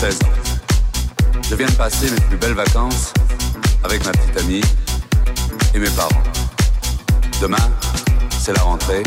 Je viens de passer mes plus belles vacances avec ma petite amie et mes parents. Demain, c'est la rentrée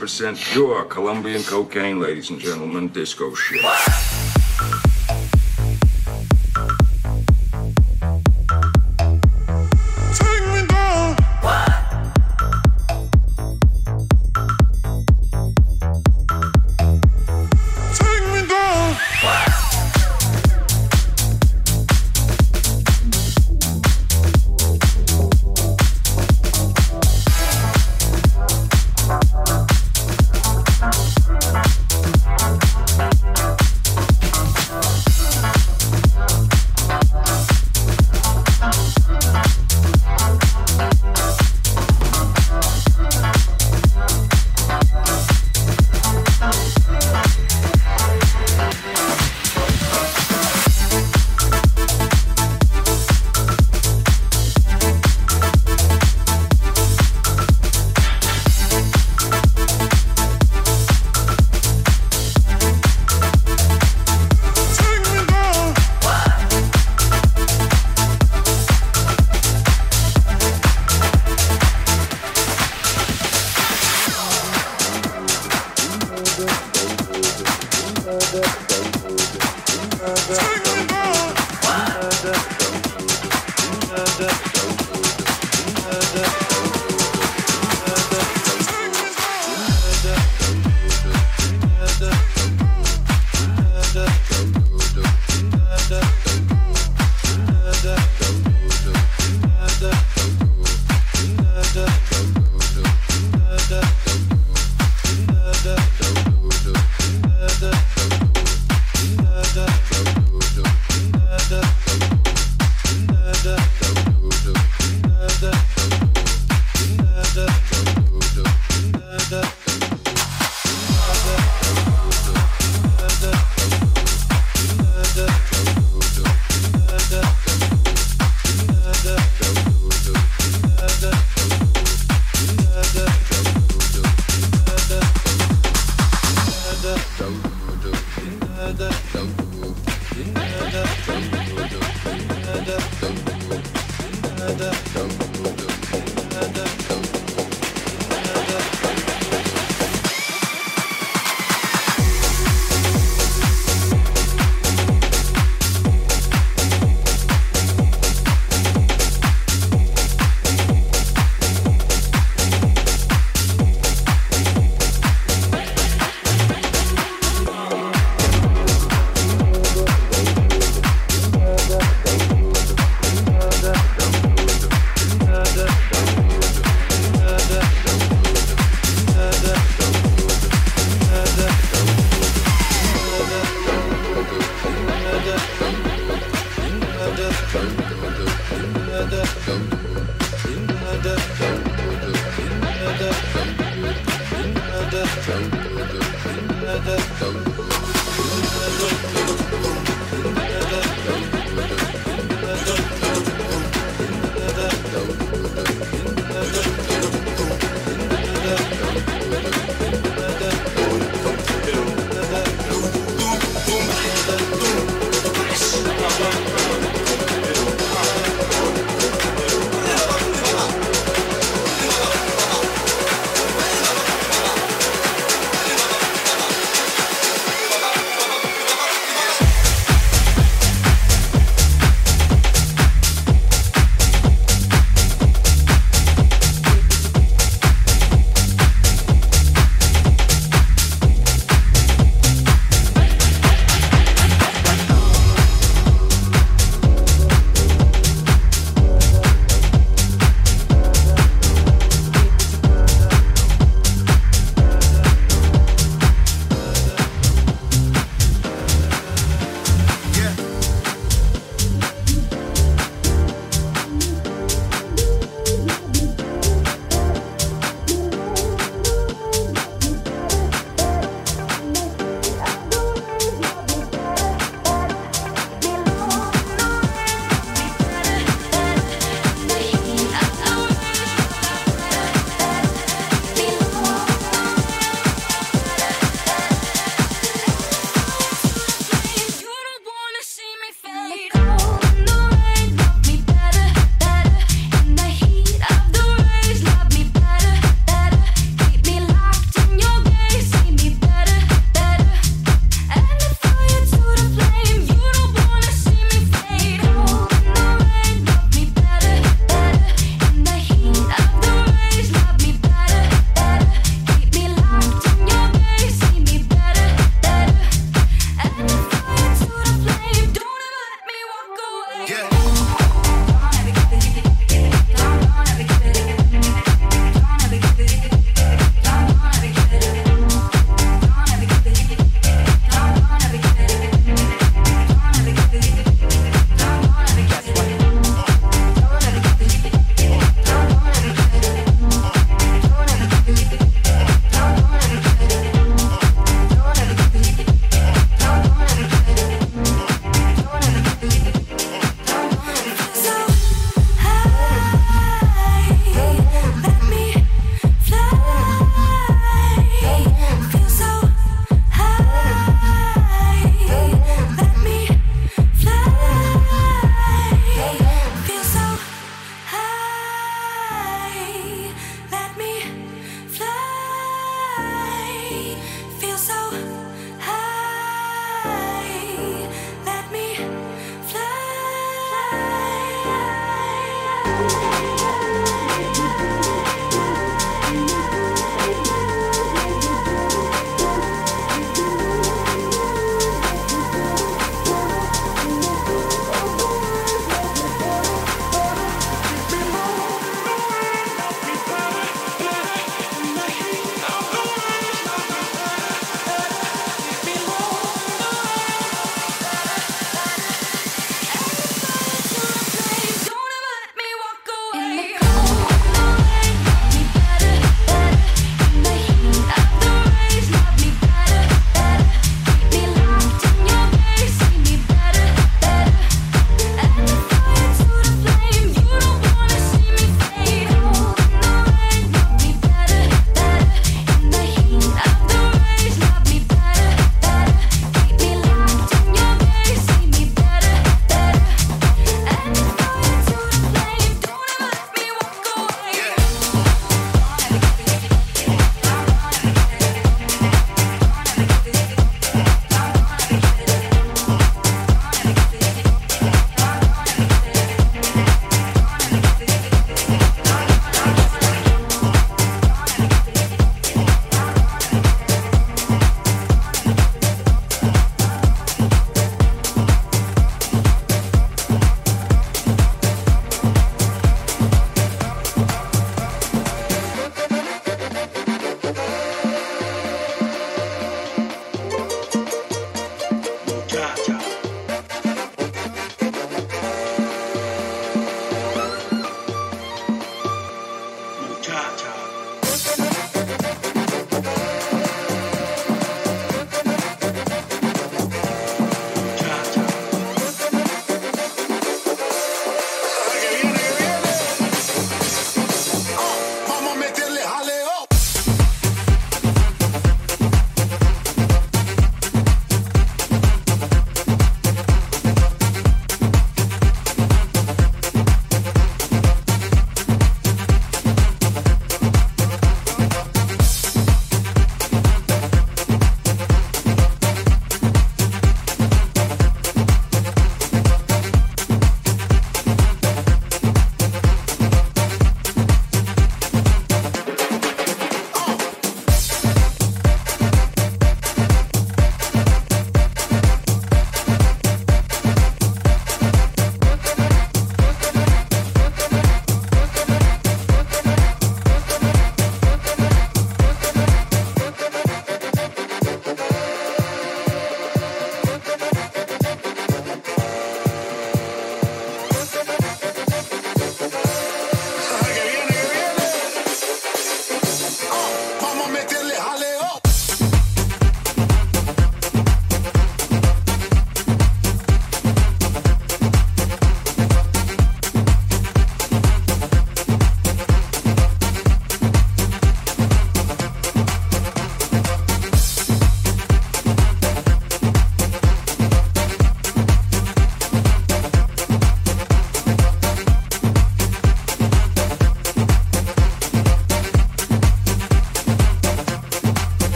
100% pure Colombian cocaine, ladies and gentlemen, disco shit.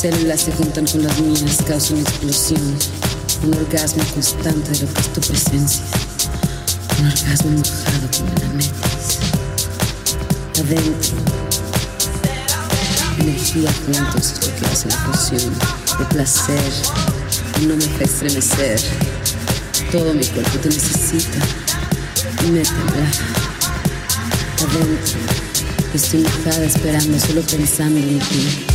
Células se juntan con las mías, causa una explosión, un orgasmo constante de lo que es tu presencia, un orgasmo mojado como la metes. Adentro, energía juntos es lo que hace la de placer, no me deja estremecer, todo mi cuerpo te necesita, métemela. Adentro, estoy mojada esperando, solo pensando en ti.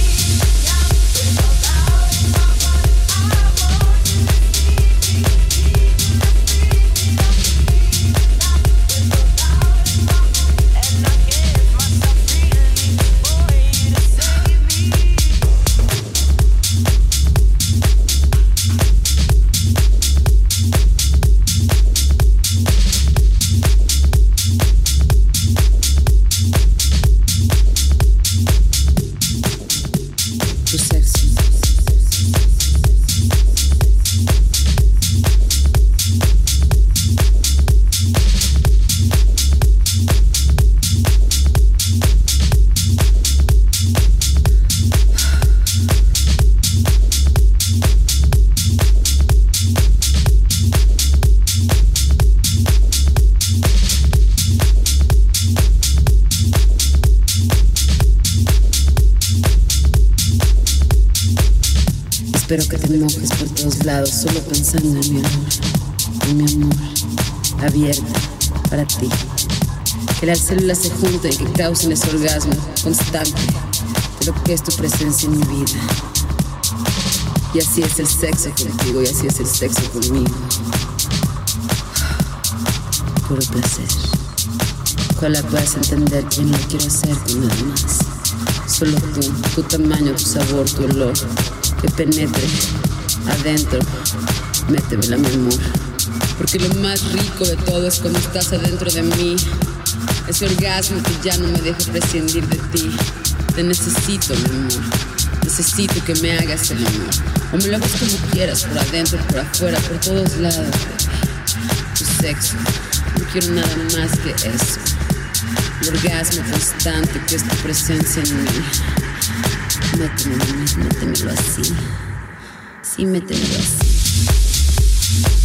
En mi amor, mi amor abierto para ti. Que las células se junten que causen ese orgasmo constante de lo que es tu presencia en mi vida. Y así es el sexo contigo y así es el sexo conmigo. Puro placer. la puedes entender que no quiero hacer nada más. Solo tú, tu tamaño, tu sabor, tu olor, que penetre adentro. Métemela, mi amor. Porque lo más rico de todo es cuando estás adentro de mí. Ese orgasmo que ya no me deja prescindir de ti. Te necesito, mi amor. Necesito que me hagas el amor. O me lo hagas como quieras, por adentro, por afuera, por todos lados. Tu sexo. No quiero nada más que eso. El orgasmo constante que es tu presencia en mí. Métemelo, métemelo así y métemelo así. Thank you.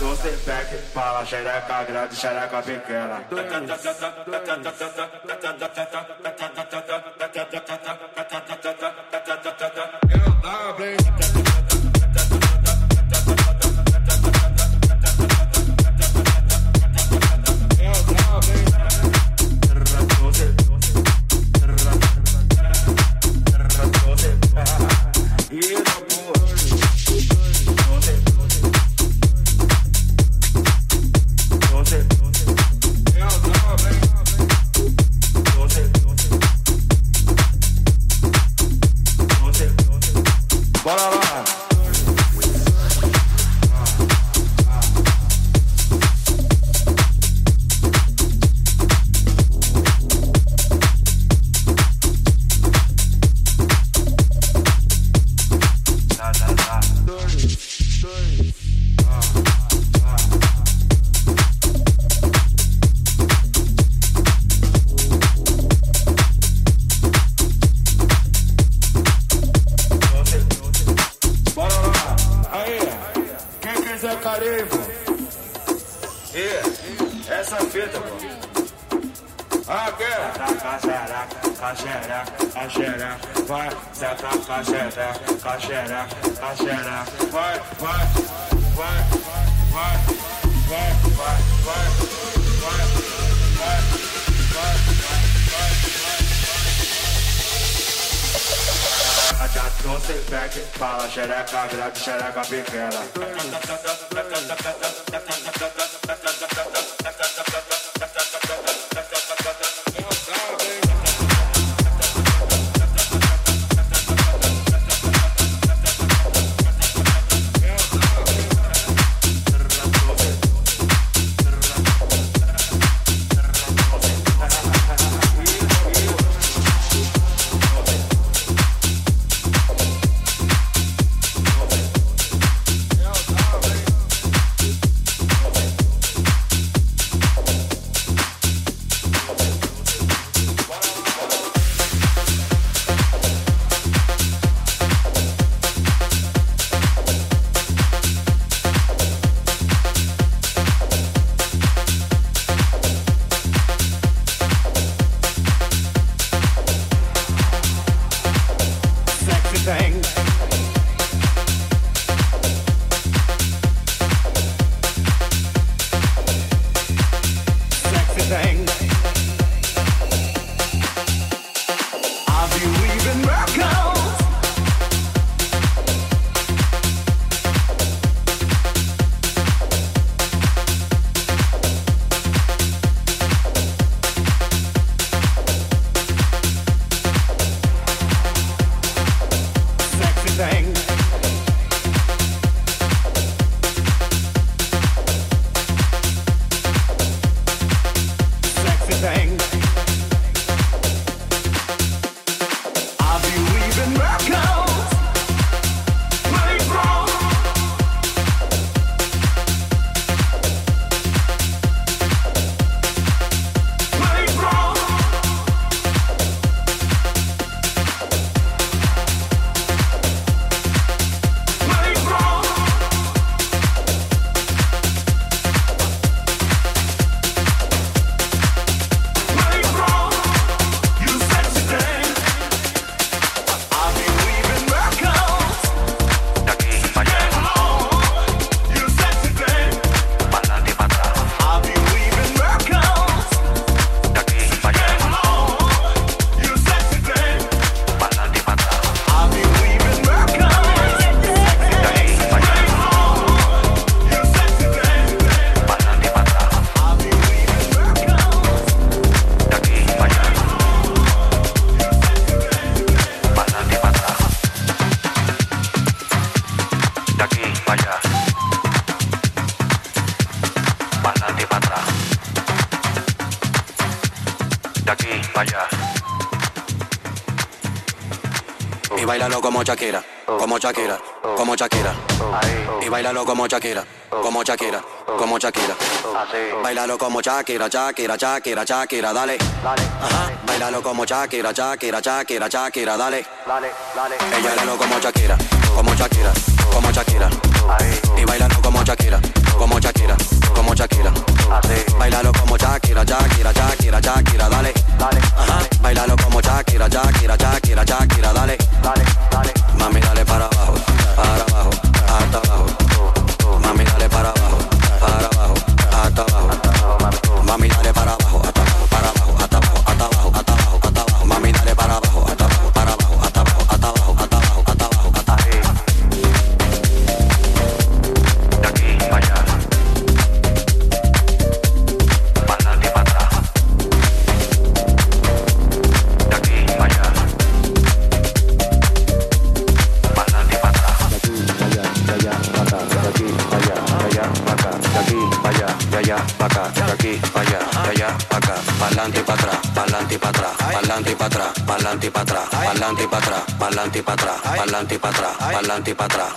doce, back, fala, xereca grande, xereca pequena. Eu tava, hein? Bailalo como Shakira, como Shakira, como Shakira. Bailalo como Shakira, Shakira, Shakira, Shakira, dale. Ajá. Bailalo como Shakira, Shakira, Shakira, Shakira, dale. Y bailalo como Shakira, como Shakira, como Shakira. Y bailalo como Shakira, como Shakira, como Shakira. Bailalo como Shakira, Shakira, Shakira, Shakira, dale. Ajá. Bailalo como Shakira, Shakira, Shakira, Shakira, dale. Mami, dale para abajo, para abajo, pa'lante y para atrás, pa'lante y para atrás, pa'lante y para atrás, pa'lante y para atrás, pa'lante y para atrás,